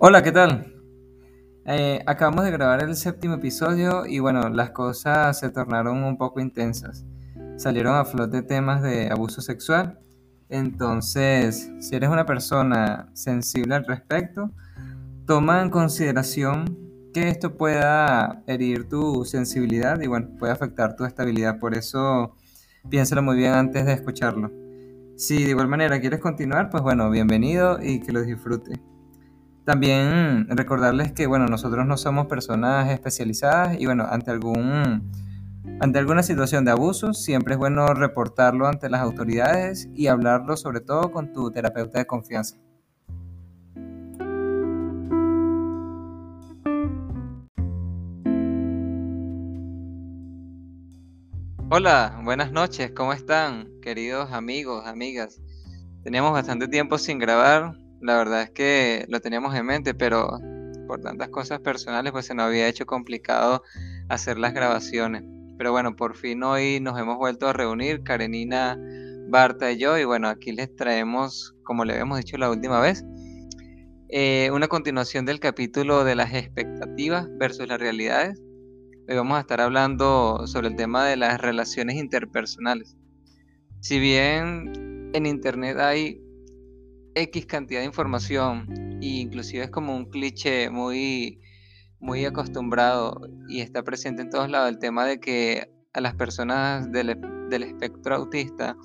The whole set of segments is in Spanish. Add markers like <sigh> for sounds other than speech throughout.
Hola, ¿qué tal? Eh, acabamos de grabar el séptimo episodio y bueno, las cosas se tornaron un poco intensas. Salieron a flote temas de abuso sexual. Entonces, si eres una persona sensible al respecto, toma en consideración que esto pueda herir tu sensibilidad y bueno, puede afectar tu estabilidad. Por eso, piénsalo muy bien antes de escucharlo. Si de igual manera quieres continuar, pues bueno, bienvenido y que lo disfrute. También recordarles que, bueno, nosotros no somos personas especializadas y, bueno, ante algún ante alguna situación de abuso, siempre es bueno reportarlo ante las autoridades y hablarlo sobre todo con tu terapeuta de confianza. Hola, buenas noches, ¿cómo están, queridos amigos, amigas? Teníamos bastante tiempo sin grabar, la verdad es que lo teníamos en mente, pero por tantas cosas personales pues se nos había hecho complicado hacer las grabaciones. Pero bueno, por fin hoy nos hemos vuelto a reunir, Karenina, Barta y yo, y bueno, aquí les traemos, como le habíamos dicho la última vez, eh, una continuación del capítulo de las expectativas versus las realidades. Hoy vamos a estar hablando sobre el tema de las relaciones interpersonales. Si bien en Internet hay X cantidad de información e inclusive es como un cliché muy, muy acostumbrado y está presente en todos lados el tema de que a las personas del, del espectro autista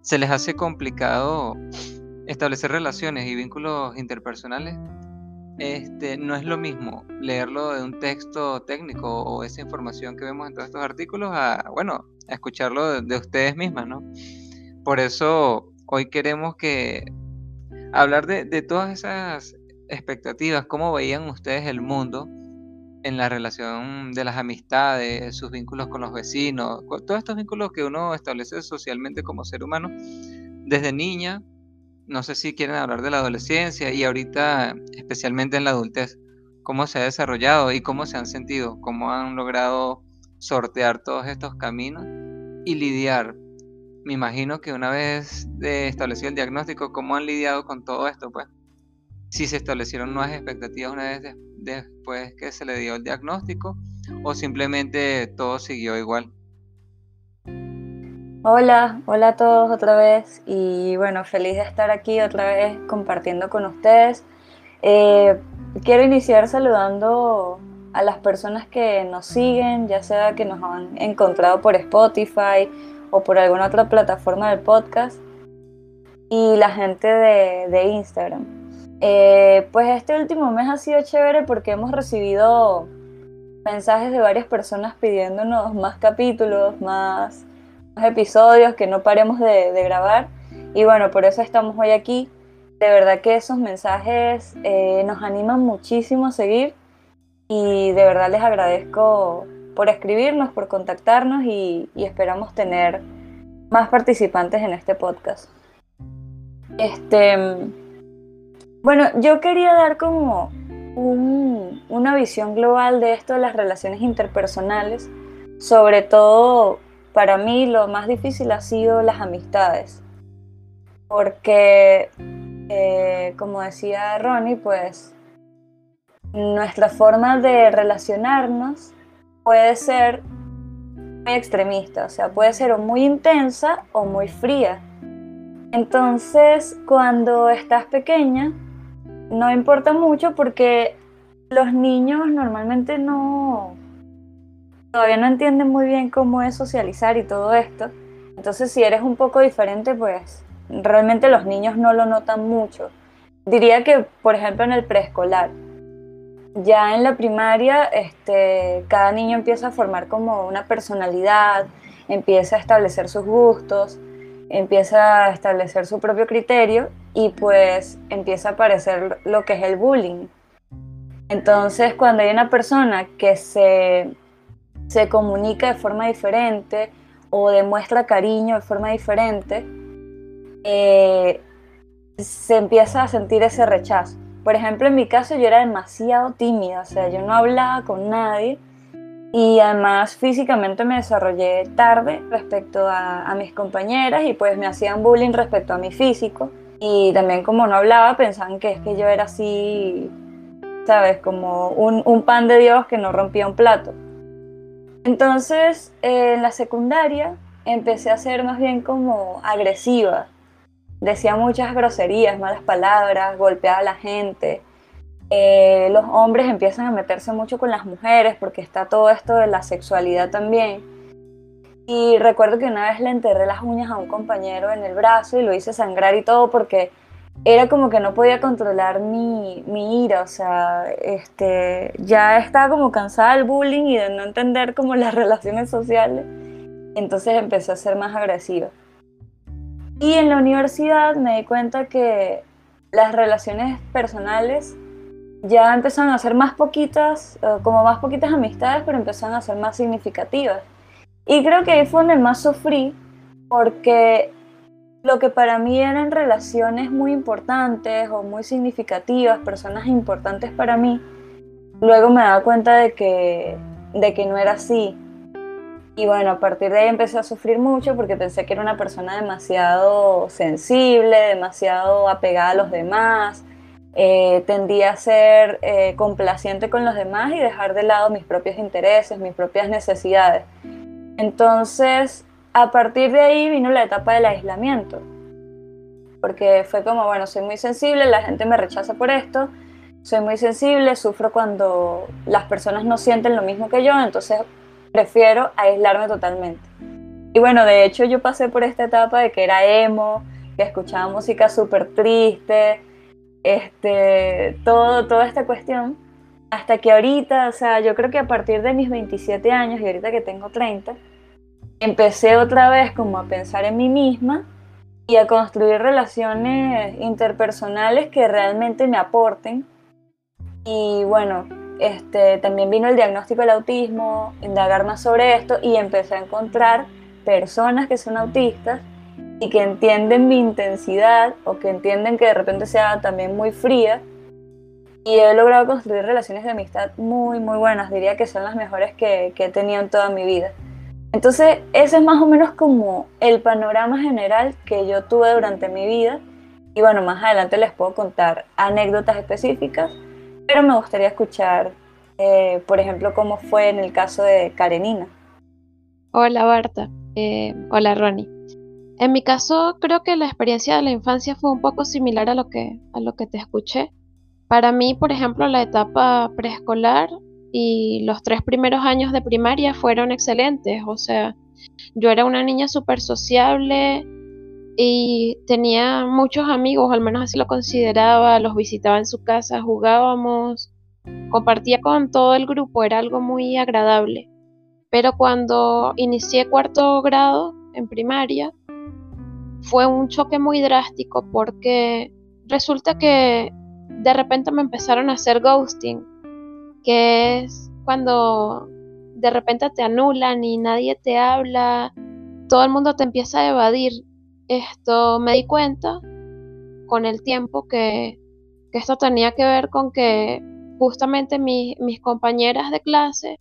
se les hace complicado establecer relaciones y vínculos interpersonales. Este, no es lo mismo leerlo de un texto técnico o esa información que vemos en todos estos artículos a, bueno, escucharlo de, de ustedes mismas, ¿no? Por eso hoy queremos que hablar de, todas esas expectativas, cómo veían ustedes el mundo en la relación de las amistades, sus vínculos con los vecinos, todos estos vínculos que uno establece socialmente como ser humano, desde niña, no sé si quieren hablar de la adolescencia y ahorita especialmente en la adultez, cómo se ha desarrollado y cómo se han sentido, cómo han logrado sortear todos estos caminos y lidiar me imagino que una vez de establecido el diagnóstico, ¿cómo han lidiado con todo esto? Pues, si se establecieron nuevas expectativas una vez después que se le dio el diagnóstico o simplemente todo siguió igual. Hola, hola a todos otra vez y bueno, feliz de estar aquí otra vez compartiendo con ustedes. Eh, quiero iniciar saludando a las personas que nos siguen, ya sea que nos han encontrado por Spotify o por alguna otra plataforma del podcast y la gente de, Instagram. Eh, pues este último mes ha sido chévere porque hemos recibido mensajes de varias personas pidiéndonos más capítulos, más, episodios, que no paremos de, grabar. Y bueno, por eso estamos hoy aquí. De verdad que esos mensajes eh, nos animan muchísimo a seguir y de verdad les agradezco por escribirnos, por contactarnos y, esperamos tener más participantes en este podcast. Este, bueno, yo quería dar como una visión global de esto de las relaciones interpersonales. Sobre todo, para mí lo más difícil ha sido las amistades. Porque, eh, como decía Ronnie, pues nuestra forma de relacionarnos puede ser muy extremista, o sea, puede ser o muy intensa o muy fría. Entonces, cuando estás pequeña, no importa mucho porque los niños normalmente no todavía no entienden muy bien cómo es socializar y todo esto. Entonces, si eres un poco diferente, pues realmente los niños no lo notan mucho. Diría que, por ejemplo, en el preescolar, ya en la primaria, este, cada niño empieza a formar como una personalidad, empieza a establecer sus gustos, empieza a establecer su propio criterio y pues empieza a aparecer lo que es el bullying. Entonces, cuando hay una persona que se, se comunica de forma diferente o demuestra cariño de forma diferente, eh, se empieza a sentir ese rechazo. Por ejemplo, en mi caso yo era demasiado tímida, o sea, yo no hablaba con nadie y además físicamente me desarrollé tarde respecto a, mis compañeras y pues me hacían bullying respecto a mi físico y también como no hablaba pensaban que es que yo era así ¿sabes? Como un, un pan de Dios que no rompía un plato. Entonces, en la secundaria empecé a ser más bien como agresiva. Decía muchas groserías, malas palabras, golpeaba a la gente. Eh, los hombres empiezan a meterse mucho con las mujeres porque está todo esto de la sexualidad también. Y recuerdo que una vez le enterré las uñas a un compañero en el brazo y lo hice sangrar y todo porque era como que no podía controlar mi, mi, ira, o sea, este, ya estaba como cansada del bullying y de no entender como las <laughs> relaciones sociales, entonces empecé a ser más agresiva. Y en la universidad me di cuenta que las relaciones personales ya empezaron a ser más poquitas, eh, como más poquitas amistades, pero empezaron a ser más significativas. Y creo que ahí fue donde más sufrí, porque lo que para mí eran relaciones muy importantes o muy significativas, personas importantes para mí, luego me daba cuenta de que, de que no era así. Y bueno, a partir de ahí empecé a sufrir mucho porque pensé que era una persona demasiado sensible, demasiado apegada a los demás, eh, tendía a ser eh, complaciente con los demás y dejar de lado mis propios intereses, mis propias necesidades. Entonces, a partir de ahí vino la etapa del aislamiento, porque fue como, bueno, soy muy sensible, la gente me rechaza por esto, soy muy sensible, sufro cuando las personas no sienten lo mismo que yo, entonces prefiero aislarme totalmente. Y bueno, de hecho yo pasé por esta etapa de que era emo, que escuchaba música súper triste, este, todo, toda esta cuestión, hasta que ahorita, o sea, yo creo que a partir de mis 27 años y ahorita que tengo 30, empecé otra vez como a pensar en mí misma y a construir relaciones interpersonales que realmente me aporten. Y bueno, este, también vino el diagnóstico del autismo, indagar más sobre esto y empecé a encontrar personas que son autistas y que entienden mi intensidad o que entienden que de repente sea también muy fría. Y he logrado construir relaciones de amistad muy, muy buenas. Diría que son las mejores que, que he tenido en toda mi vida. Entonces, ese es más o menos como el panorama general que yo tuve durante mi vida. Y bueno, más adelante les puedo contar anécdotas específicas, pero me gustaría escuchar, eh, por ejemplo, cómo fue en el caso de Karenina. Hola, Barta. Eh, hola, Ronnie. En mi caso, creo que la experiencia de la infancia fue un poco similar a lo que, a lo que te escuché. Para mí, por ejemplo, la etapa preescolar y los tres primeros años de primaria fueron excelentes. O sea, yo era una niña súper sociable y tenía muchos amigos, al menos así lo consideraba, los visitaba en su casa, jugábamos, compartía con todo el grupo, era algo muy agradable. Pero cuando inicié cuarto grado en primaria, fue un choque muy drástico porque resulta que de repente me empezaron a hacer ghosting, que es cuando de repente te anulan y nadie te habla, todo el mundo te empieza a evadir. Esto me di cuenta con el tiempo que, esto tenía que ver con que justamente mis compañeras de clase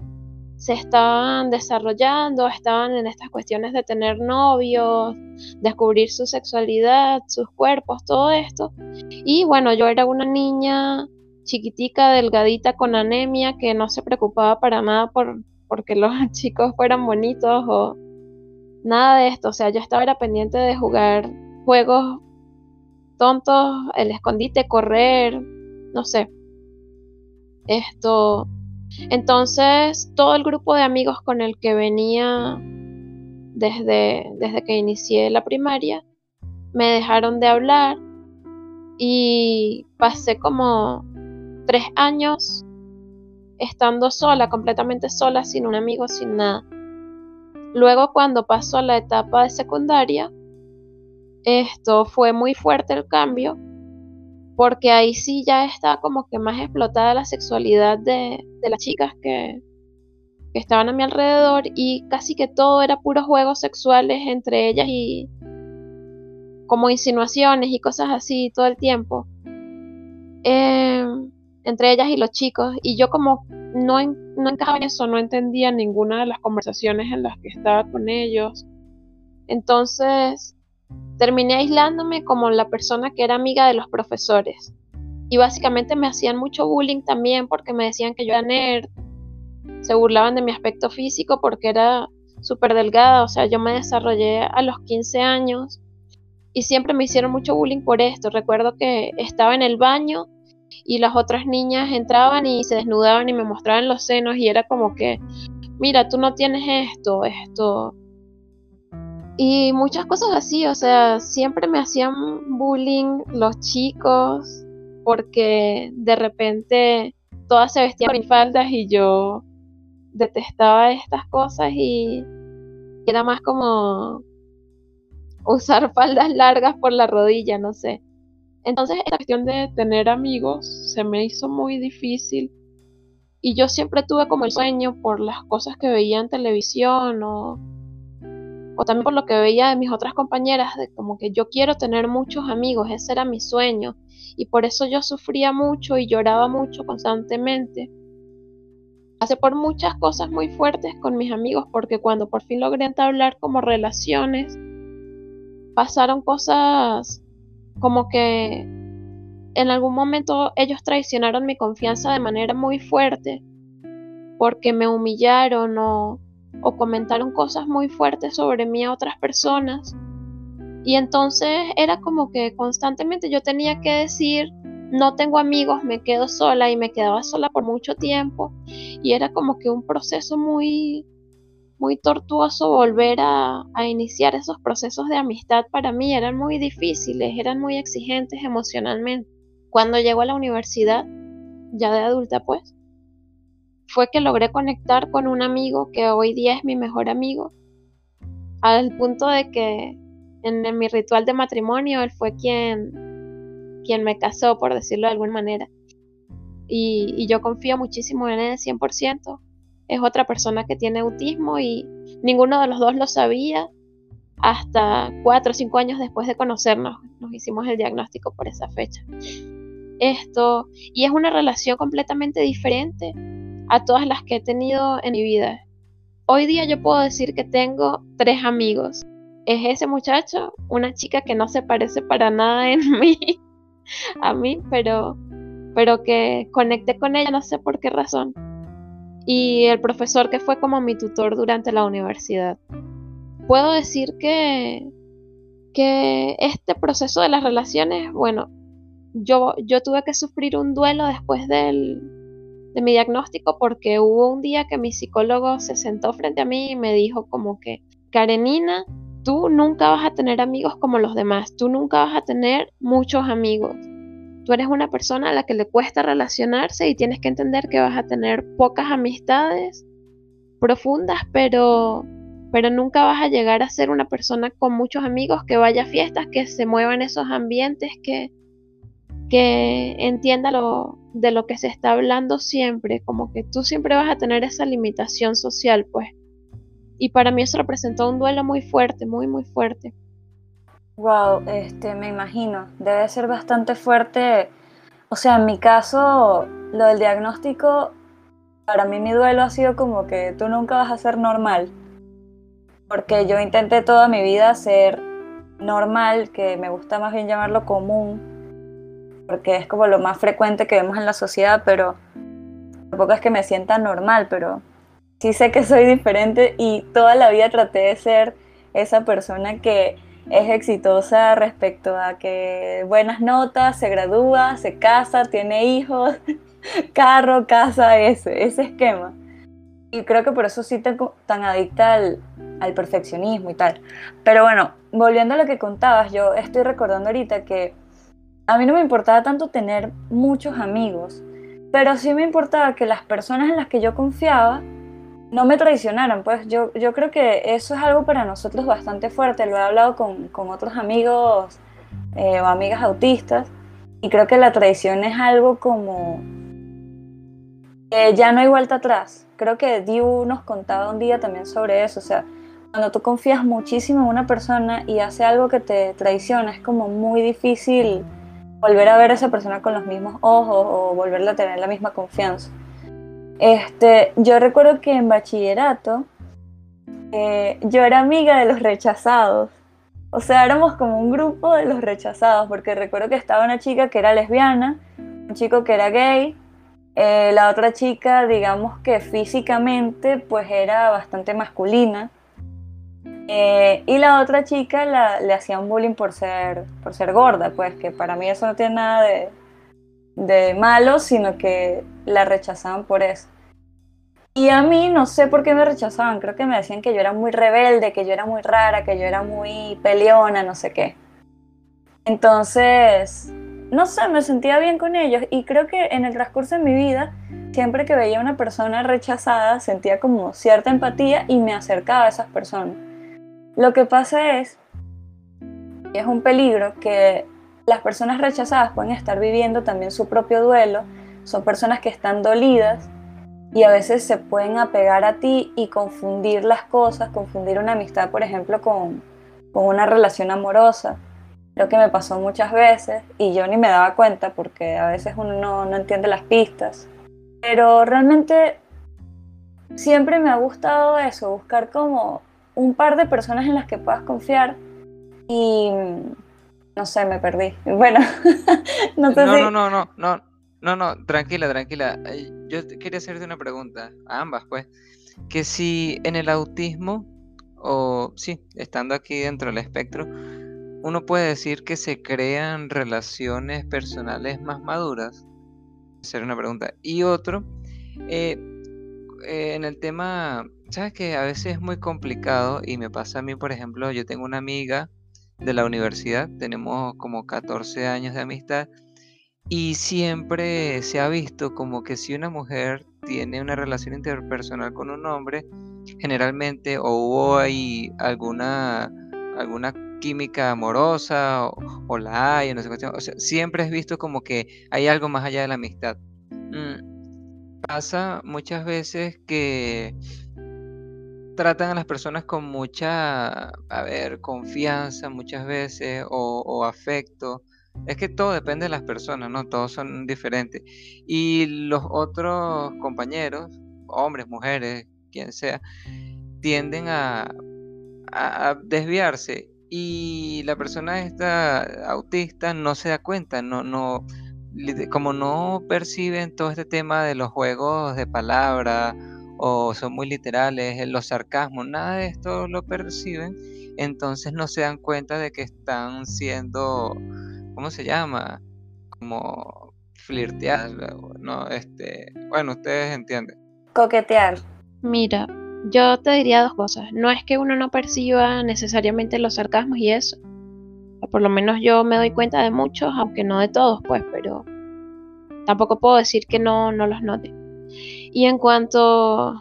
se estaban desarrollando, estaban en estas cuestiones de tener novios, descubrir su sexualidad, sus cuerpos, todo esto. Y bueno, yo era una niña chiquitica, delgadita, con anemia, que no se preocupaba para nada por porque los <laughs> chicos fueran bonitos o nada de esto. O sea, yo estaba era pendiente de jugar juegos tontos, el escondite, correr, no sé. Esto entonces, todo el grupo de amigos con el que venía desde, desde que inicié la primaria, me dejaron de hablar y pasé como tres años estando sola, completamente sola, sin un amigo, sin nada. Luego cuando pasó a la etapa de secundaria, esto fue muy fuerte el cambio porque ahí sí ya está como que más explotada la sexualidad de, las chicas que, estaban a mi alrededor y casi que todo era puros juegos sexuales entre ellas y como insinuaciones y cosas así todo el tiempo. Em, entre ellas y los chicos. Y yo como no, no encajaba en eso, no entendía ninguna de las conversaciones en las que estaba con ellos. Entonces terminé aislándome como la persona que era amiga de los profesores. y básicamente me hacían mucho bullying también porque me decían que yo era nerd, se burlaban de mi aspecto físico porque era súper delgada, o sea, yo me desarrollé a los 15 años y siempre me hicieron mucho bullying por esto. Recuerdo que estaba en el baño y las otras niñas entraban y se desnudaban y me mostraban los senos y era como que, mira, tú no tienes esto, esto. Y muchas cosas así, o sea, siempre me hacían bullying los chicos porque de repente todas se vestían en faldas y yo detestaba estas cosas y era más como usar faldas largas por la rodilla, no sé. Entonces, la cuestión de tener amigos se me hizo muy difícil. Y yo siempre tuve como el sueño por las cosas que veía en televisión o, o también por lo que veía de mis otras compañeras, de como que yo quiero tener muchos amigos, ese era mi sueño. Y por eso yo sufría mucho y lloraba mucho constantemente. Pasé por muchas cosas muy fuertes con mis amigos porque cuando por fin logré entablar como relaciones, pasaron cosas como que en algún momento ellos traicionaron mi confianza de manera muy fuerte porque me humillaron o, o comentaron cosas muy fuertes sobre mí a otras personas. Y entonces era como que constantemente yo tenía que decir, no tengo amigos, me quedo sola y me quedaba sola por mucho tiempo. Y era como que un proceso muy, muy tortuoso volver a, iniciar esos procesos de amistad para mí. Eran muy difíciles, eran muy exigentes emocionalmente. Cuando llego a la universidad, ya de adulta pues, fue que logré conectar con un amigo que hoy día es mi mejor amigo, al punto de que en, mi ritual de matrimonio él fue quien, quien me casó, por decirlo de alguna manera. Y, y yo confío muchísimo en él 100% es otra persona que tiene autismo y ninguno de los dos lo sabía hasta cuatro o cinco años después de conocernos. Nos hicimos el diagnóstico por esa fecha. Esto, y es una relación completamente diferente a todas las que he tenido en mi vida. Hoy día yo puedo decir que tengo tres amigos. Es ese muchacho, una chica que no se parece para nada en <laughs> mí, a mí, pero, pero que conecté con ella, no sé por qué razón y el profesor que fue como mi tutor durante la universidad. Puedo decir que, que este proceso de las relaciones, bueno, yo, yo tuve que sufrir un duelo después del, de mi diagnóstico porque hubo un día que mi psicólogo se sentó frente a mí y me dijo como que, Karenina, tú nunca vas a tener amigos como los demás, tú nunca vas a tener muchos amigos Tú eres una persona a la que le cuesta relacionarse y tienes que entender que vas a tener pocas amistades profundas, pero, pero nunca vas a llegar a ser una persona con muchos amigos que vaya a fiestas, que se mueva en esos ambientes, que, que entienda lo, de lo que se está hablando siempre, como que tú siempre vas a tener esa limitación social, pues. Y para mí eso representó un duelo muy fuerte, muy, muy fuerte. Wow, este, me imagino, debe ser bastante fuerte. O sea, en mi caso, lo del diagnóstico, para mí mi duelo ha sido como que tú nunca vas a ser normal. Porque yo intenté toda mi vida ser normal, que me gusta más bien llamarlo común, porque es como lo más frecuente que vemos en la sociedad, pero tampoco es que me sienta normal, pero sí sé que soy diferente y toda la vida traté de ser esa persona que es exitosa respecto a que buenas notas, se gradúa, se casa, tiene hijos, <laughs> carro, casa, ese, ese esquema. Y creo que por eso sí tengo tan adicta al, al perfeccionismo y tal. Pero bueno, volviendo a lo que contabas, yo estoy recordando ahorita que a mí no me importaba tanto tener muchos amigos, pero sí me importaba que las personas en las que yo confiaba no me traicionaron, pues yo, yo creo que eso es algo para nosotros bastante fuerte, lo he hablado con, otros amigos eh, o amigas autistas y creo que la traición es algo como ya no hay vuelta atrás. Creo que Diu nos contaba un día también sobre eso, o sea, cuando tú confías muchísimo en una persona y hace algo que te traiciona, es como muy difícil volver a ver a esa persona con los mismos ojos o volverle a tener la misma confianza. Este, yo recuerdo que en bachillerato eh, yo era amiga de los rechazados. O sea, éramos como un grupo de los rechazados, porque recuerdo que estaba una chica que era lesbiana un chico que era gay, eh, la otra chica, digamos que físicamente, pues era bastante masculina. Eh, y la otra chica la, le hacían bullying por ser, por ser gorda, pues que para mí eso no tiene nada de, de malo, sino que la rechazaban por eso. Y a mí no sé por qué me rechazaban, creo que me decían que yo era muy rebelde, que yo era muy rara, que yo era muy peleona, no sé qué. Entonces, no sé, me sentía bien con ellos y creo que en el transcurso de mi vida, siempre que veía a una persona rechazada, sentía como cierta empatía y me acercaba a esas personas. Lo que pasa es, y es un peligro, que las personas rechazadas pueden estar viviendo también su propio duelo, son personas que están dolidas y a veces se pueden apegar a ti y confundir las cosas, confundir una amistad, por ejemplo, con, una relación amorosa. Creo que me pasó muchas veces y yo ni me daba cuenta porque a veces uno no, no entiende las pistas. Pero realmente siempre me ha gustado eso, buscar como un par de personas en las que puedas confiar y no sé, me perdí. Bueno, <laughs> no sé no, no, no, no, no, no, tranquila, tranquila. Yo quería hacerte una pregunta, a ambas, pues. Que si en el autismo, o sí, estando aquí dentro del espectro, uno puede decir que se crean relaciones personales más maduras. Hacer una pregunta. Y otro, eh, eh, en el tema, sabes que a veces es muy complicado y me pasa a mí, por ejemplo, yo tengo una amiga de la universidad, tenemos como 14 años de amistad y siempre se ha visto como que si una mujer tiene una relación interpersonal con un hombre, generalmente o hubo ahí alguna, alguna química amorosa o, la hay, no sé O sea, siempre es visto como que hay algo más allá de la amistad. Mm, pasa muchas veces que tratan a las personas con mucha, a ver, confianza muchas veces o, afecto es que todo depende de las personas, ¿no? Todos son diferentes. Y los otros compañeros, hombres, mujeres, quien sea, tienden a, desviarse. Y la persona esta autista no se da cuenta, no, no, como no perciben todo este tema de los juegos de palabras o son muy literales, los sarcasmos, nada de esto lo perciben, entonces no se dan cuenta de que están siendo ¿cómo se llama? Como flirtear, no, este, bueno, ustedes entienden. Coquetear. Mira, yo te diría dos cosas. No es que uno no perciba necesariamente los sarcasmos y eso. por lo menos yo me doy cuenta de muchos, aunque no de todos, pues, pero tampoco puedo decir que no, no los note. Y en cuanto,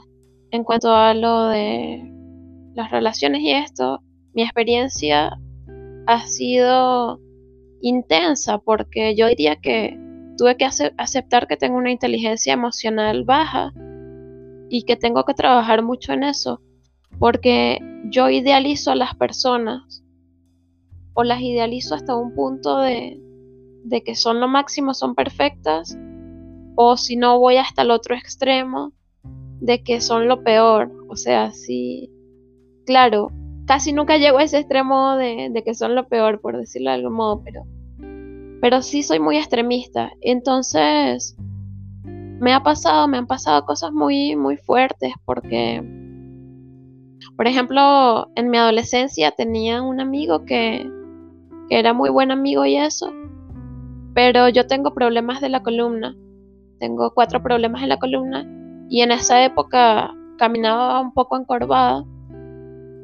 en cuanto a lo de las relaciones y esto, mi experiencia ha sido intensa porque yo diría que tuve que aceptar que tengo una inteligencia emocional baja y que tengo que trabajar mucho en eso porque yo idealizo a las personas o las idealizo hasta un punto de, de que son lo máximo, son perfectas o si no voy hasta el otro extremo de que son lo peor. O sea, sí, claro, casi nunca llego a ese extremo de, de, que son lo peor, por decirlo de algún modo, pero pero sí soy muy extremista. Entonces, me ha pasado, me han pasado cosas muy, muy fuertes porque, por ejemplo, en mi adolescencia tenía un amigo que, que era muy buen amigo y eso, pero yo tengo problemas de la columna. Tengo cuatro problemas en la columna y en esa época caminaba un poco encorvada.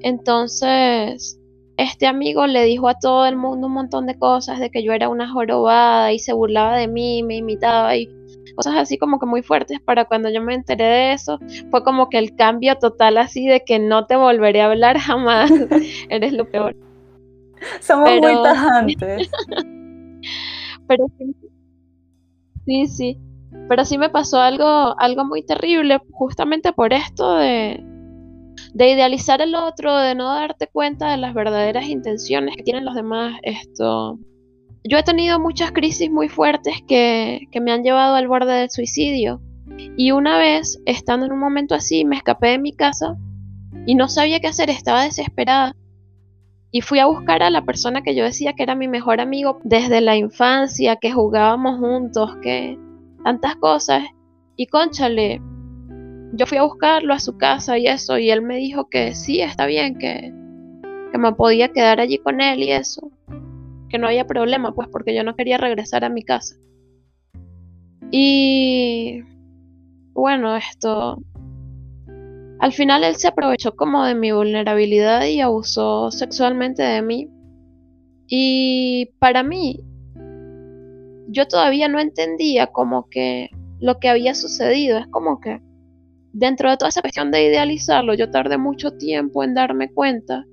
Entonces, este amigo le dijo a todo el mundo un montón de cosas, de que yo era una jorobada y se burlaba de mí, me imitaba y cosas así como que muy fuertes para cuando yo me enteré de eso, fue como que el cambio total así de que no te volveré a hablar <laughs> jamás, eres lo peor. Somos muy tajantes. <laughs> pero sí, sí, pero sí me pasó algo, algo muy terrible justamente por esto de, de idealizar el otro, de no darte cuenta de las verdaderas intenciones que tienen los demás. Esto. Yo he tenido muchas crisis muy fuertes que, que me han llevado al borde del suicidio. Y una vez, estando en un momento así, me escapé de mi casa y no sabía qué hacer, estaba desesperada. y fui a buscar a la persona que yo decía que era mi mejor amigo desde la infancia, que jugábamos juntos, que tantas cosas. Y conchale, yo fui a buscarlo a su casa y eso, y él me dijo que sí, está bien, que, que me podía quedar allí con él y eso, que no había problema, pues porque yo no quería regresar a mi casa. Y bueno, esto al final él se aprovechó como de mi vulnerabilidad y abusó sexualmente de mí. Y para mí, yo todavía no entendía como que lo que había sucedido. Es como que dentro de toda esa cuestión de idealizarlo, yo tardé mucho tiempo en darme cuenta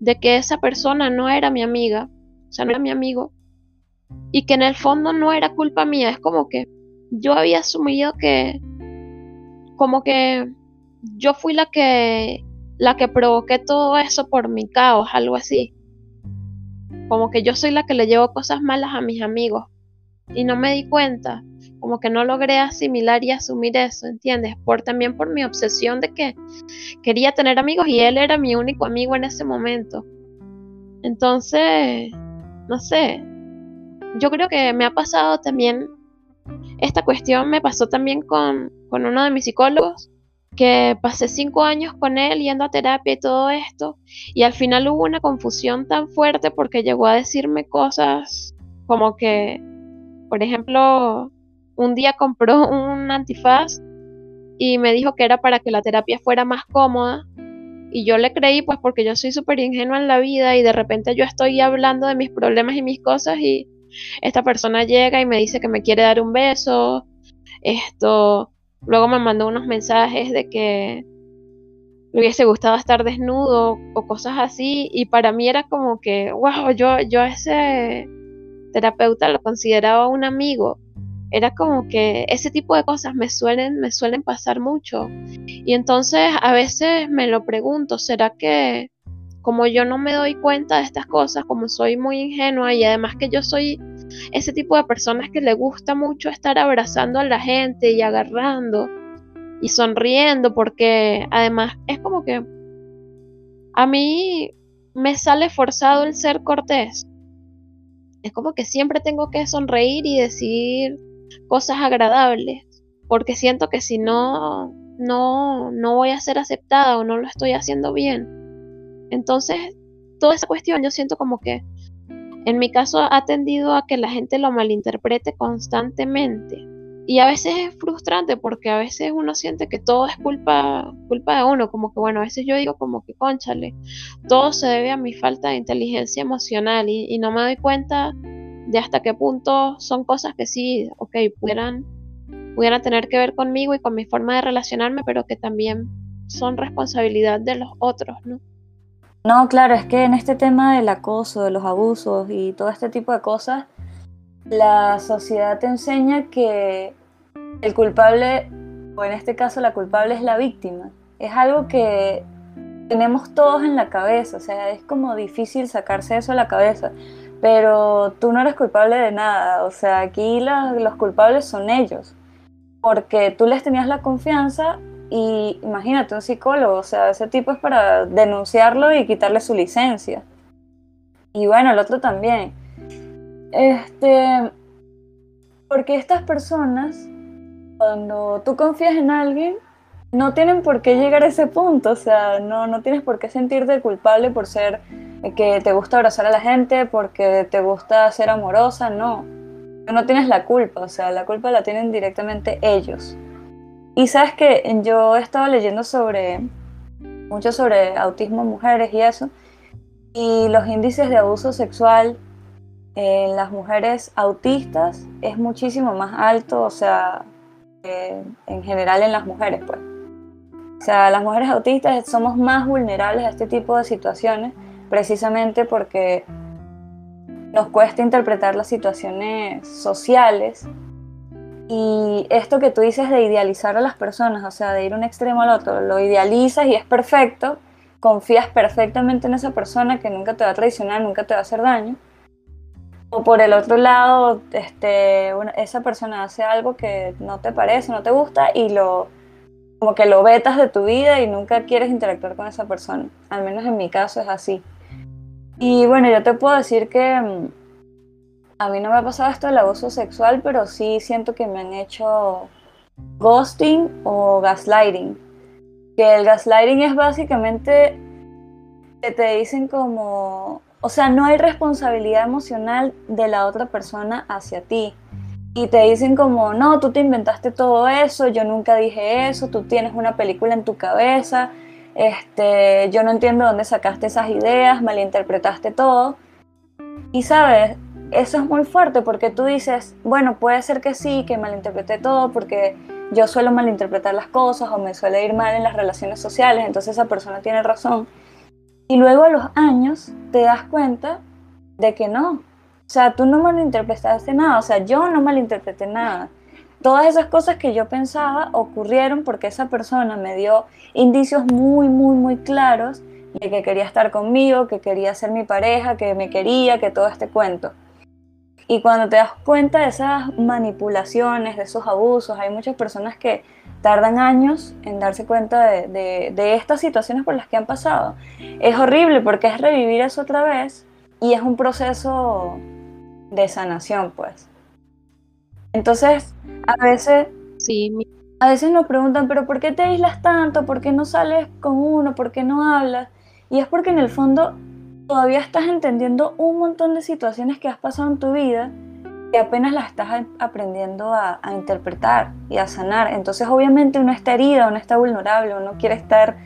de que esa persona no era mi amiga, o sea, no era mi amigo, y que en el fondo no era culpa mía. Es como que yo había asumido que, como que yo fui la que la que provoqué todo eso por mi caos, algo así. Como que yo soy la que le llevo cosas malas a mis amigos y no me di cuenta, como que no logré asimilar y asumir eso, ¿entiendes? Por también por mi obsesión de que quería tener amigos y él era mi único amigo en ese momento. Entonces, no sé. Yo creo que me ha pasado también esta cuestión me pasó también con, con uno de mis psicólogos que pasé cinco años con él yendo a terapia y todo esto, y al final hubo una confusión tan fuerte porque llegó a decirme cosas como que, por ejemplo, un día compró un antifaz y me dijo que era para que la terapia fuera más cómoda. Y yo le creí, pues porque yo soy súper ingenua en la vida y de repente yo estoy hablando de mis problemas y mis cosas y esta persona llega y me dice que me quiere dar un beso, esto, Luego me mandó unos mensajes de que le hubiese gustado estar desnudo o cosas así. Y para mí era como que, wow, yo, yo ese terapeuta lo consideraba un amigo. Era como que ese tipo de cosas me suelen, me suelen pasar mucho. Y entonces a veces me lo pregunto, ¿será que como yo no me doy cuenta de estas cosas, como soy muy ingenua y además que yo soy ese tipo de personas que le gusta mucho estar abrazando a la gente y agarrando y sonriendo porque además es como que a mí me sale forzado el ser cortés. Es como que siempre tengo que sonreír y decir cosas agradables porque siento que si no no no voy a ser aceptada o no lo estoy haciendo bien. Entonces, toda esa cuestión yo siento como que en mi caso ha tendido a que la gente lo malinterprete constantemente. Y a veces es frustrante porque a veces uno siente que todo es culpa, culpa de uno, como que bueno, a veces yo digo como que conchale, todo se debe a mi falta de inteligencia emocional y, no me doy cuenta de hasta qué punto son cosas que sí, ok, pudieran, pudieran tener que ver conmigo y con mi forma de relacionarme, pero que también son responsabilidad de los otros, ¿no? No, claro, es que en este tema del acoso, de los abusos y todo este tipo de cosas, la sociedad te enseña que el culpable, o en este caso la culpable es la víctima. Es algo que tenemos todos en la cabeza, o sea, es como difícil sacarse eso a la cabeza, pero tú no eres culpable de nada, o sea, aquí los culpables son ellos, porque tú les tenías la confianza y imagínate un psicólogo, o sea, ese tipo es para denunciarlo y quitarle su licencia. Y bueno, el otro también. Este, porque estas personas, cuando tú confías en alguien, no tienen por qué llegar a ese punto, o sea, no, no tienes por qué sentirte culpable por ser que te gusta abrazar a la gente, porque te gusta ser amorosa, no. No tienes la culpa, o sea, la culpa la tienen directamente ellos. Y sabes que yo he estado leyendo sobre, mucho sobre autismo en mujeres y eso, y los índices de abuso sexual en las mujeres autistas es muchísimo más alto, o sea, en general en las mujeres, pues. O sea, las mujeres autistas somos más vulnerables a este tipo de situaciones precisamente porque nos cuesta interpretar las situaciones sociales y esto que tú dices de idealizar a las personas, o sea, de ir un extremo al otro, lo idealizas y es perfecto, confías perfectamente en esa persona que nunca te va a traicionar, nunca te va a hacer daño. O por el otro lado, este, esa persona hace algo que no te parece, no te gusta y lo como que lo vetas de tu vida y nunca quieres interactuar con esa persona. Al menos en mi caso es así. Y bueno, yo te puedo decir que mm, a mí no me ha pasado esto del abuso sexual, pero sí siento que me han hecho ghosting o gaslighting. Que el gaslighting es básicamente que te dicen como, o sea, no hay responsabilidad emocional de la otra persona hacia ti. Y te dicen como, no, tú te inventaste todo eso, yo nunca dije eso, tú tienes una película en tu cabeza, este, yo no entiendo dónde sacaste esas ideas, malinterpretaste todo. Y sabes, eso es muy fuerte porque tú dices, bueno, puede ser que sí, que malinterpreté todo porque yo suelo malinterpretar las cosas o me suele ir mal en las relaciones sociales, entonces esa persona tiene razón. Y luego a los años te das cuenta de que no. O sea, tú no malinterpretaste nada, o sea, yo no malinterpreté nada. Todas esas cosas que yo pensaba ocurrieron porque esa persona me dio indicios muy, muy, muy claros de que quería estar conmigo, que quería ser mi pareja, que me quería, que todo este cuento. Y cuando te das cuenta de esas manipulaciones, de esos abusos, hay muchas personas que tardan años en darse cuenta de, estas situaciones por las que han pasado. Es horrible porque es revivir eso otra vez y es un proceso de sanación, pues. Entonces, a veces, sí. a veces nos preguntan, pero ¿por qué te aíslas tanto? ¿Por qué no sales con uno? ¿Por qué no hablas? Y es porque en el fondo todavía estás entendiendo un montón de situaciones que has pasado en tu vida y apenas las estás aprendiendo a, interpretar y a sanar. Entonces obviamente uno está herida, uno está vulnerable, uno quiere estar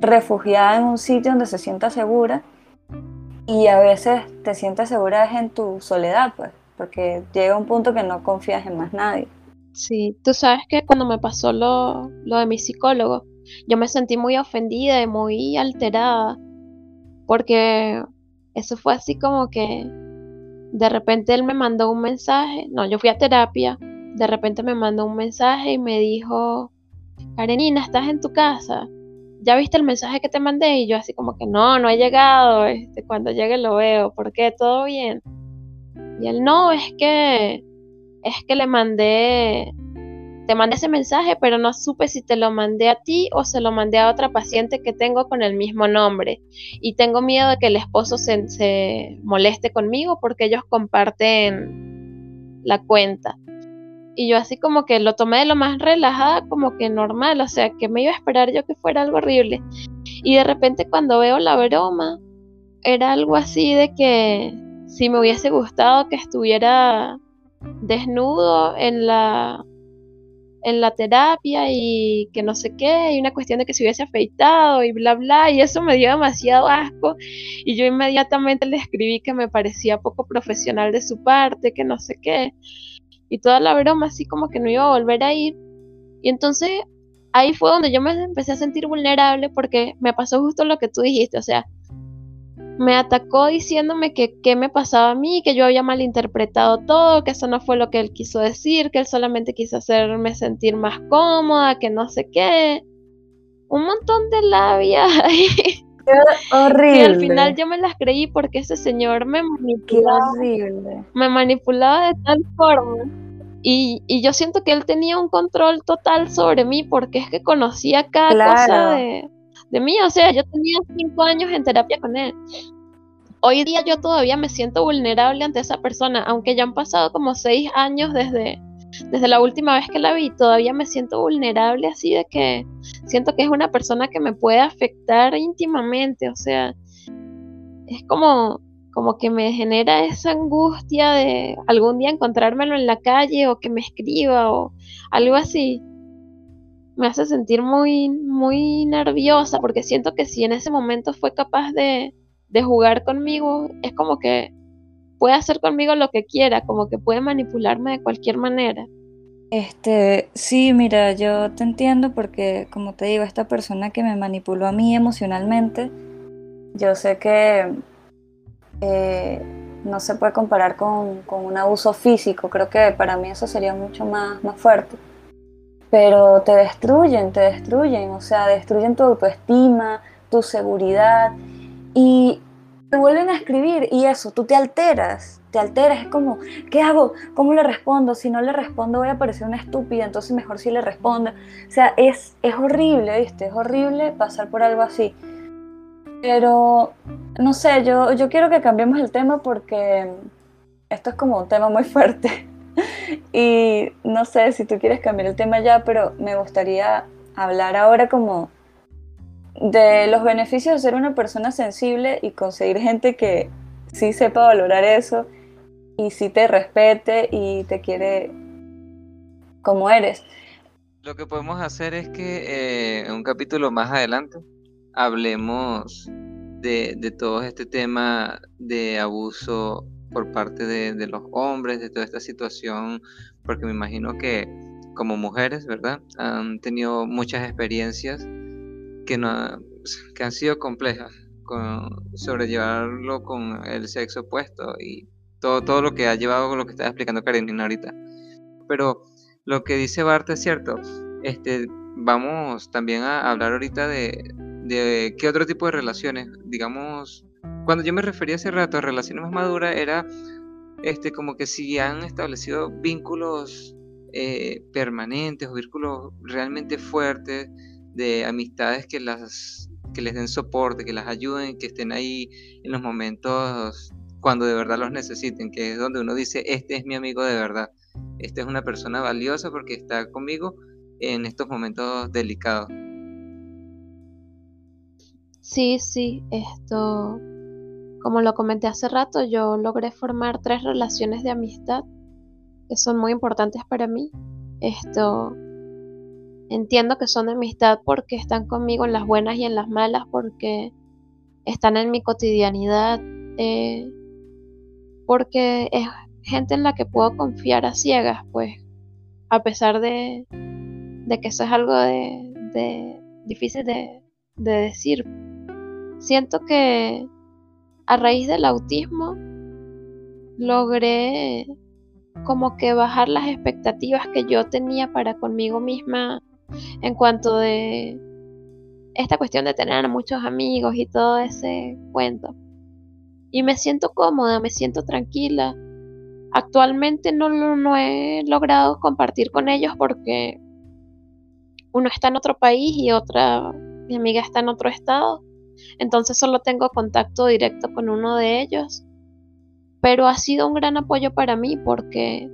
refugiada en un sitio donde se sienta segura y a veces te sientes segura en tu soledad, pues, porque llega un punto que no confías en más nadie. Sí, tú sabes que cuando me pasó lo, lo de mi psicólogo, yo me sentí muy ofendida y muy alterada porque eso fue así como que de repente él me mandó un mensaje, no, yo fui a terapia, de repente me mandó un mensaje y me dijo, Karenina, ¿estás en tu casa? ¿Ya viste el mensaje que te mandé? Y yo así como que no, no he llegado, este, cuando llegue lo veo, ¿por qué? ¿Todo bien? Y él no, es que, es que le mandé te mandé ese mensaje, pero no supe si te lo mandé a ti o se lo mandé a otra paciente que tengo con el mismo nombre. Y tengo miedo de que el esposo se, moleste conmigo porque ellos comparten la cuenta. Y yo así como que lo tomé de lo más relajada, como que normal, o sea, que me iba a esperar yo que fuera algo horrible. Y de repente cuando veo la broma, era algo así de que si me hubiese gustado que estuviera desnudo en la en la terapia y que no sé qué, y una cuestión de que se hubiese afeitado y bla, bla, y eso me dio demasiado asco y yo inmediatamente le escribí que me parecía poco profesional de su parte, que no sé qué, y toda la broma así como que no iba a volver a ir. Y entonces ahí fue donde yo me empecé a sentir vulnerable porque me pasó justo lo que tú dijiste, o sea, me atacó diciéndome que qué me pasaba a mí, que yo había malinterpretado todo, que eso no fue lo que él quiso decir, que él solamente quiso hacerme sentir más cómoda, que no sé qué. Un montón de labia. <laughs> horrible. Y al final yo me las creí porque ese señor me manipulaba. horrible. Me manipulaba de tal forma. Y, y, yo siento que él tenía un control total sobre mí porque es que conocía cada cosa de, de mí. O sea, yo tenía cinco años en terapia con él. Hoy día yo todavía me siento vulnerable ante esa persona, aunque ya han pasado como seis años desde, desde la última vez que la vi, todavía me siento vulnerable así de que siento que es una persona que me puede afectar íntimamente, o sea, es como, como que me genera esa angustia de algún día encontrármelo en la calle o que me escriba o algo así me hace sentir muy, muy nerviosa porque siento que si en ese momento fue capaz de, de jugar conmigo, es como que puede hacer conmigo lo que quiera, como que puede manipularme de cualquier manera. Este, sí, mira, yo te entiendo porque, como te digo, esta persona que me manipuló a mí emocionalmente, yo sé que eh, no se puede comparar con, con, un abuso físico, creo que para mí eso sería mucho más, más fuerte pero te destruyen, te destruyen, o sea, destruyen tu autoestima, tu seguridad y te vuelven a escribir y eso, tú te alteras, te alteras, es como, ¿qué hago? ¿Cómo le respondo? Si no le respondo voy a parecer una estúpida, entonces mejor si le respondo. O sea, es, es horrible, ¿viste? Es horrible pasar por algo así. Pero, no sé, yo, yo quiero que cambiemos el tema porque esto es como un tema muy fuerte. <laughs> y no sé si tú quieres cambiar el tema ya, pero me gustaría hablar ahora como de los beneficios de ser una persona sensible y conseguir gente que sí sepa valorar eso y sí te respete y te quiere como eres. Lo que podemos hacer es que eh, en un capítulo más adelante hablemos de, de, todo este tema de abuso por parte de, los hombres, de toda esta situación, porque me imagino que como mujeres, ¿verdad? Han tenido muchas experiencias que, no, que han sido complejas con sobrellevarlo con el sexo opuesto y todo, todo lo que ha llevado con lo que estaba explicando Karenina ahorita. Pero lo que dice Bart es cierto. Este, vamos también a hablar ahorita de, de qué otro tipo de relaciones, digamos, cuando yo me refería hace rato a relaciones más maduras, era este, como que si han establecido vínculos eh, permanentes o vínculos realmente fuertes de amistades que las que les den soporte, que las ayuden, que estén ahí en los momentos cuando de verdad los necesiten, que es donde uno dice, este es mi amigo de verdad, esta es una persona valiosa porque está conmigo en estos momentos delicados. Sí, sí, esto, como lo comenté hace rato, yo logré formar tres relaciones de amistad que son muy importantes para mí. Esto, entiendo que son de amistad porque están conmigo en las buenas y en las malas, porque están en mi cotidianidad, eh, porque es gente en la que puedo confiar a ciegas, pues, a pesar de, que eso es algo de, difícil de decir. Siento que a raíz del autismo logré como que bajar las expectativas que yo tenía para conmigo misma en cuanto de esta cuestión de tener muchos amigos y todo ese cuento. Y me siento cómoda, me siento tranquila. Actualmente no, no he logrado compartir con ellos porque uno está en otro país y otra, mi amiga está en otro estado. Entonces solo tengo contacto directo con uno de ellos. Pero ha sido un gran apoyo para mí porque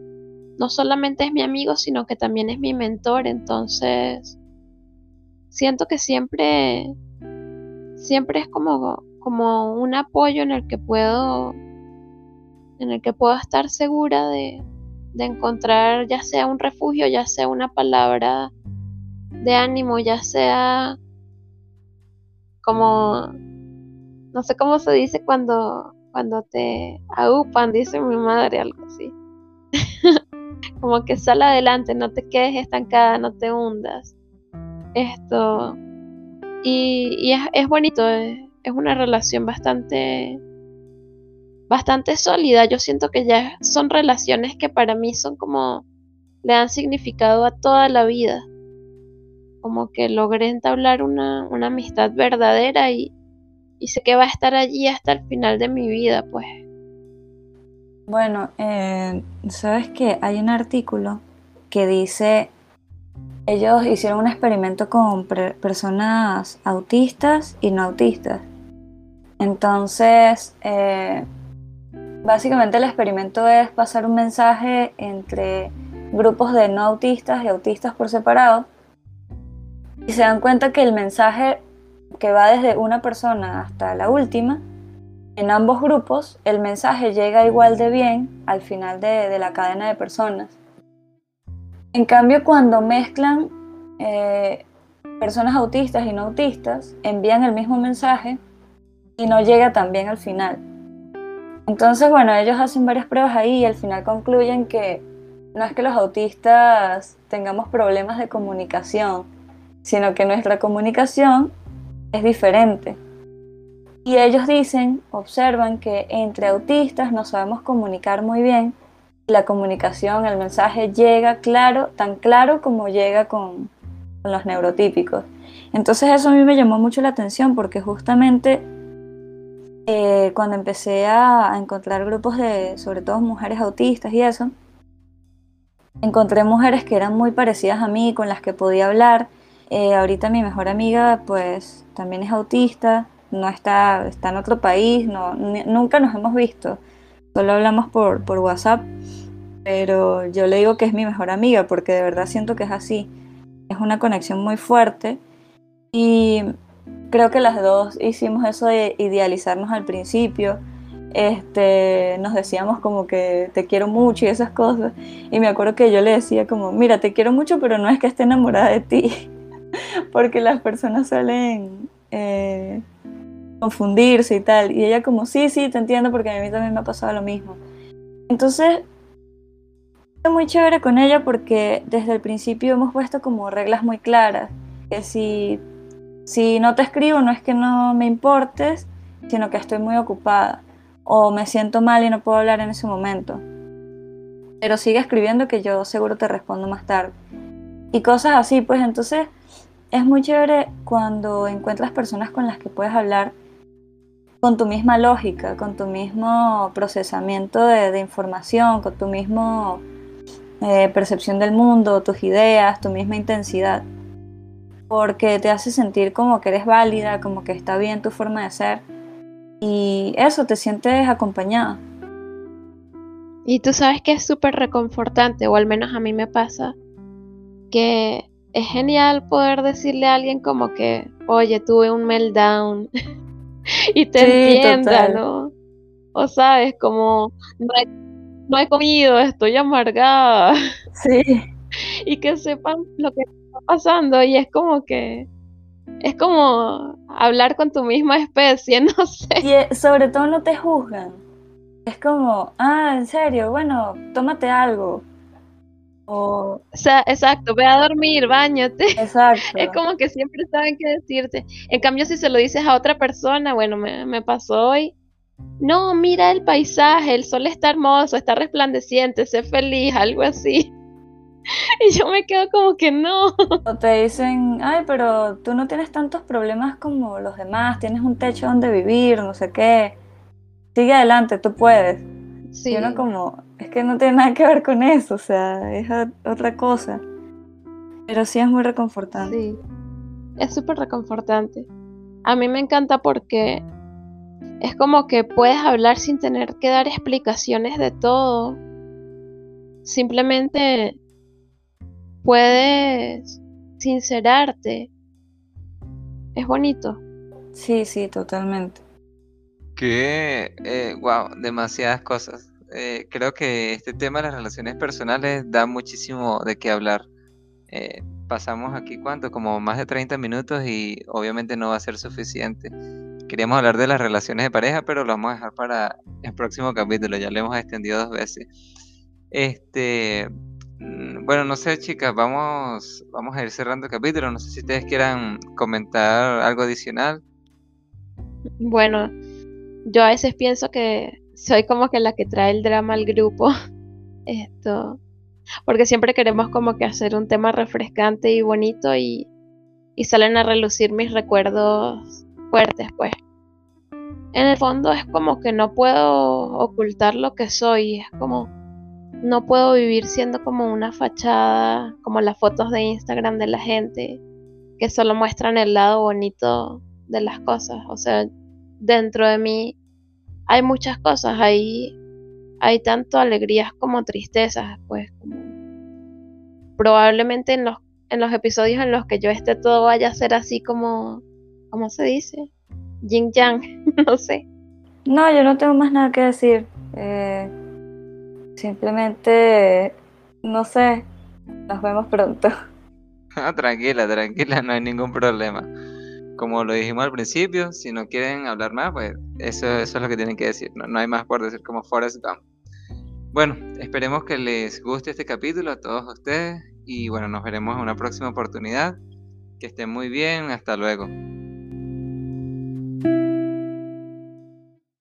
no solamente es mi amigo, sino que también es mi mentor. Entonces, siento que siempre, siempre es como, como un apoyo en el que puedo, en el que puedo estar segura de, de encontrar ya sea un refugio, ya sea una palabra de ánimo, ya sea como, no sé cómo se dice cuando, cuando te agupan, dice mi madre, algo así. <laughs> como que sal adelante, no te quedes estancada, no te hundas. Esto. Y, es, bonito, es, es, una relación bastante. bastante sólida. Yo siento que ya son relaciones que para mí son como. le dan significado a toda la vida. Como que logré entablar una, una amistad verdadera y, y sé que va a estar allí hasta el final de mi vida, pues. Bueno, eh, sabes que hay un artículo que dice, ellos hicieron un experimento con personas autistas y no autistas. Entonces, eh, básicamente el experimento es pasar un mensaje entre grupos de no autistas y autistas por separado. Y se dan cuenta que el mensaje que va desde una persona hasta la última en ambos grupos el mensaje llega igual de bien al final de, la cadena de personas. En cambio, cuando mezclan eh, personas autistas y no autistas, envían el mismo mensaje y no llega tan bien al final. Entonces, bueno, ellos hacen varias pruebas ahí y al final concluyen que no es que los autistas tengamos problemas de comunicación, sino que nuestra comunicación es diferente. Y ellos dicen, observan que entre autistas no sabemos comunicar muy bien. La comunicación, el mensaje llega claro, tan claro como llega con, los neurotípicos. Entonces eso a mí me llamó mucho la atención porque justamente eh, cuando empecé a, encontrar grupos de, sobre todo mujeres autistas y eso, encontré mujeres que eran muy parecidas a mí, con las que podía hablar. Eh, ahorita mi mejor amiga pues también es autista no está, está en otro país, no, nunca nos hemos visto, solo hablamos por, por WhatsApp, pero yo le digo que es mi mejor amiga porque de verdad siento que es así, es una conexión muy fuerte y creo que las dos hicimos eso de idealizarnos al principio. Este, nos decíamos como que te quiero mucho y esas cosas. Y me acuerdo que yo le decía como, mira, te quiero mucho, pero no es que esté enamorada de ti. <laughs> <laughs> Porque las personas suelen eh, confundirse y tal. Y ella como, sí, sí, te entiendo porque a mí también me ha pasado lo mismo. Entonces, muy chévere con ella porque desde el principio hemos puesto como reglas muy claras. Que si si no te escribo no es que no me importes, sino que estoy muy ocupada o me siento mal y no puedo hablar en ese momento. Pero sigue escribiendo que yo seguro te respondo más tarde. Y cosas así, pues entonces es muy chévere cuando encuentras personas con las que puedes hablar con tu misma lógica, con tu mismo procesamiento de, información, con tu mismo eh, percepción del mundo, tus ideas, tu misma intensidad porque te hace sentir como que eres válida, como que está bien tu forma de ser y eso, te sientes acompañada. Y tú sabes que es súper reconfortante, o al menos a mí me pasa, que es genial poder decirle a alguien como que, oye, tuve un meltdown <laughs> y te entienda, ¿no? O sabes, como, no he, no he comido, estoy amargada. <laughs> Sí. y que sepan lo que pasando y es como que es como hablar con tu misma especie, <laughs> no sé. Y eh, sobre todo no te juzgan. Es como, ah, en serio, bueno, tómate algo. O... sea, exacto, ve a dormir, bañate. <laughs> Exacto. Es como que siempre saben qué decirte. En cambio, si se lo dices a otra persona, bueno, me, me pasó hoy. No, mira el paisaje, el sol está hermoso, está resplandeciente, sé feliz, algo así. <laughs> y yo me quedo como que no. O te dicen, ay, pero tú no tienes tantos problemas como los demás, tienes un techo donde vivir, no sé qué. Sigue adelante, tú puedes. Sí. Y uno como, es que no tiene nada que ver con eso, o sea, es otra cosa. Pero sí es muy reconfortante. Sí, es súper reconfortante. A mí me encanta porque es como que puedes hablar sin tener que dar explicaciones de todo. Simplemente puedes sincerarte. Es bonito. Sí, sí, totalmente. Que, eh, wow, demasiadas cosas. Eh, creo que este tema de las relaciones personales da muchísimo de qué hablar. Eh, pasamos aquí, ¿cuánto? Como más de 30 minutos y obviamente no va a ser suficiente. Queríamos hablar de las relaciones de pareja, pero lo vamos a dejar para el próximo capítulo. Ya lo hemos extendido dos veces. Este, Mm, bueno, no sé, chicas, vamos, vamos a ir cerrando el capítulo. No sé si ustedes quieran comentar algo adicional. Bueno, yo a veces pienso que soy como que la que trae el drama al grupo. <laughs> Esto. Porque siempre queremos como que hacer un tema refrescante y bonito y, y salen a relucir mis recuerdos fuertes, pues. En el fondo es como que no puedo ocultar lo que soy, es como no puedo vivir siendo como una fachada, como las fotos de Instagram de la gente, que solo muestran el lado bonito de las cosas. O sea, dentro de mí hay muchas cosas, hay, hay tanto alegrías como tristezas, pues probablemente en los, en los episodios en los que yo esté todo vaya a ser así como, ¿cómo se dice? Yin Yang, <laughs> no sé. No, yo no tengo más nada que decir. Eh, Simplemente, no sé, nos vemos pronto. <laughs> tranquila, tranquila, no hay ningún problema. Como lo dijimos al principio, si no quieren hablar más, pues eso, es lo que tienen que decir. No, no hay más por decir como Forrest Gump. Bueno, esperemos que les guste este capítulo a todos ustedes y bueno, nos veremos en una próxima oportunidad. Que estén muy bien, hasta luego.